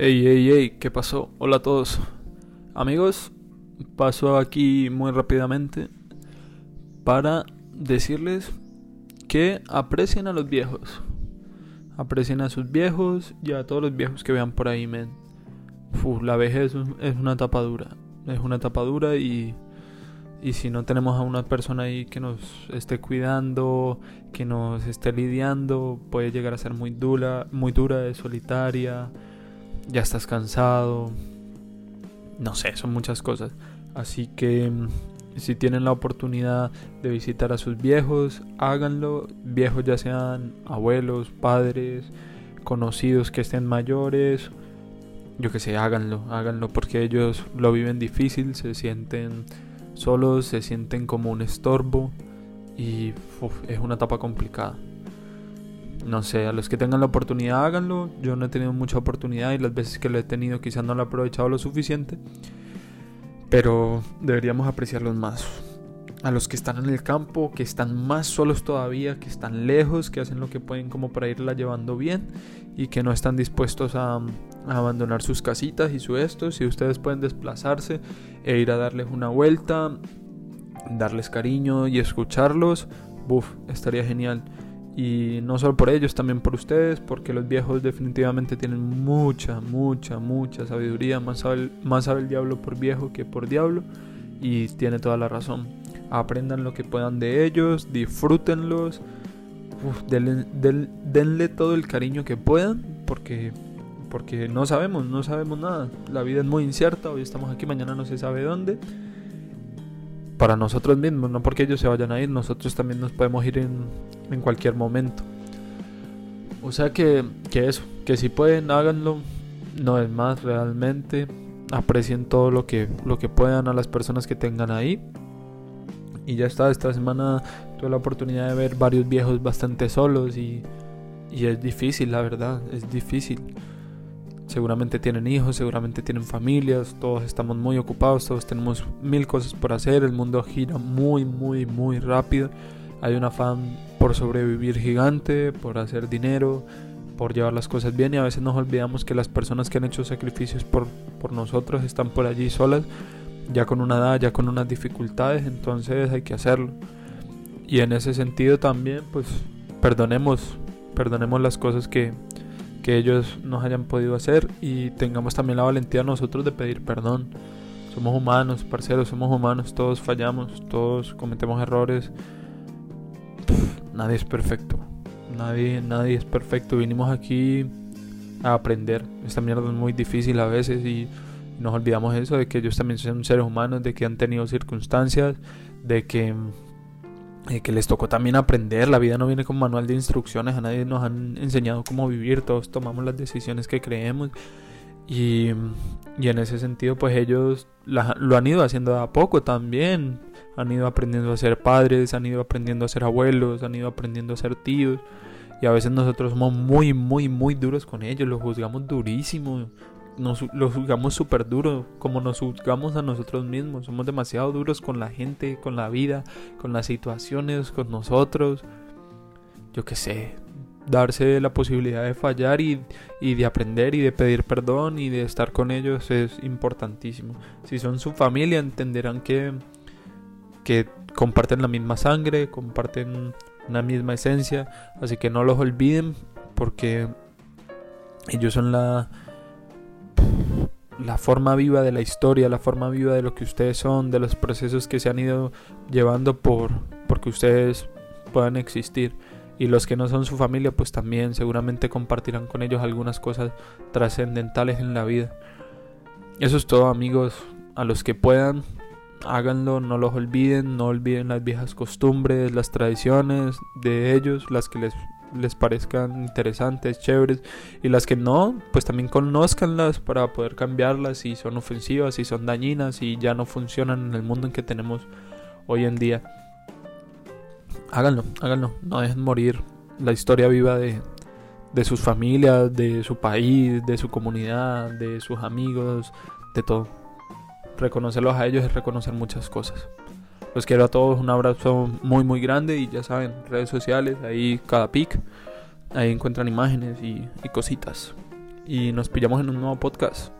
Ey, ey, ey, ¿qué pasó? Hola a todos. Amigos, paso aquí muy rápidamente para decirles que aprecien a los viejos. Aprecien a sus viejos y a todos los viejos que vean por ahí, men. la vejez es una etapa dura. Es una etapa dura y, y si no tenemos a una persona ahí que nos esté cuidando, que nos esté lidiando, puede llegar a ser muy dura, muy dura, solitaria ya estás cansado, no sé, son muchas cosas. Así que mm, si tienen la oportunidad de visitar a sus viejos, háganlo, viejos ya sean abuelos, padres, conocidos que estén mayores, yo que sé, háganlo, háganlo porque ellos lo viven difícil, se sienten solos, se sienten como un estorbo. Y es una etapa complicada no sé, a los que tengan la oportunidad háganlo. Yo no he tenido mucha oportunidad y las veces que lo he tenido quizás no lo he aprovechado lo suficiente. Pero deberíamos apreciarlos más. A los que están en el campo, que están más solos todavía, que están lejos, que hacen lo que pueden como para irla llevando bien y que no están dispuestos a, abandonar sus casitas y su esto. Si ustedes pueden desplazarse e ir a darles una vuelta, darles cariño y escucharlos, buf, estaría genial. Y no solo por ellos, también por ustedes, porque los viejos definitivamente tienen mucha, mucha, mucha sabiduría. Más sabe, más sabe el diablo por viejo que por diablo. Y tiene toda la razón. Aprendan lo que puedan de ellos, disfrútenlos. denle, todo el cariño que puedan, porque, porque no sabemos, no sabemos nada. La vida es muy incierta, hoy estamos aquí, mañana no se sabe dónde para nosotros mismos, no porque ellos se vayan a ir, nosotros también nos podemos ir en, en cualquier momento. O sea que, que eso, que si pueden, háganlo, no es más realmente, aprecien todo lo que, lo que puedan a las personas que tengan ahí. Y ya está, esta semana tuve la oportunidad de ver varios viejos bastante solos y, y es difícil, la verdad, es difícil. Seguramente tienen hijos, seguramente tienen familias, todos estamos muy ocupados, todos tenemos mil cosas por hacer, el mundo gira muy, muy, muy rápido. Hay un afán por sobrevivir gigante, por hacer dinero, por llevar las cosas bien y a veces nos olvidamos que las personas que han hecho sacrificios por, por nosotros están por allí solas, ya con una edad, ya con unas dificultades, entonces hay que hacerlo. Y en ese sentido también, pues perdonemos, perdonemos las cosas que, que ellos nos hayan podido hacer y tengamos también la valentía nosotros de pedir perdón. Somos humanos, parceros, somos humanos, todos fallamos, todos cometemos errores. nadie es perfecto. Nadie, nadie es perfecto. Vinimos aquí a aprender. Esta mierda es muy difícil a veces y nos olvidamos eso de que ellos también son seres humanos, de que han tenido circunstancias, de que eh, que les tocó también aprender. La vida no viene con manual de instrucciones, a nadie nos han enseñado cómo vivir, todos tomamos las decisiones que creemos. Y, y en ese sentido, pues ellos lo han ido haciendo a poco también. Han ido aprendiendo a ser padres, han ido aprendiendo a ser abuelos, han ido aprendiendo a ser tíos. Y a veces nosotros somos muy, muy, muy duros con ellos, los juzgamos durísimo nos juzgamos súper duro, como nos juzgamos a nosotros mismos. Somos demasiado duros con la gente, con la vida, con las situaciones, con nosotros. Yo qué sé, darse la posibilidad de fallar y, y, de aprender y de pedir perdón y de estar con ellos es importantísimo. Si son su familia entenderán que, que comparten la misma sangre, comparten una misma esencia, así que no los olviden porque ellos son la la forma viva de la historia, la forma viva de lo que ustedes son, de los procesos que se han ido llevando por porque ustedes puedan existir. Y los que no son su familia, pues también seguramente compartirán con ellos algunas cosas trascendentales en la vida. Eso es todo, amigos. A los que puedan, háganlo, no los olviden, no olviden las viejas costumbres, las tradiciones de ellos, las que les, les parezcan interesantes, chéveres, y las que no, pues también conozcanlas para poder cambiarlas si son ofensivas, si son dañinas, y ya no funcionan en el mundo en que tenemos hoy en día. Háganlo, háganlo, no dejen morir la historia viva de, de sus familias, de su país, de su comunidad, de sus amigos, de todo. Reconocerlos a ellos es reconocer muchas cosas. Los quiero a todos, un abrazo muy muy grande y ya saben, redes sociales, ahí cada pic, ahí encuentran imágenes y, y cositas. Y nos pillamos en un nuevo podcast.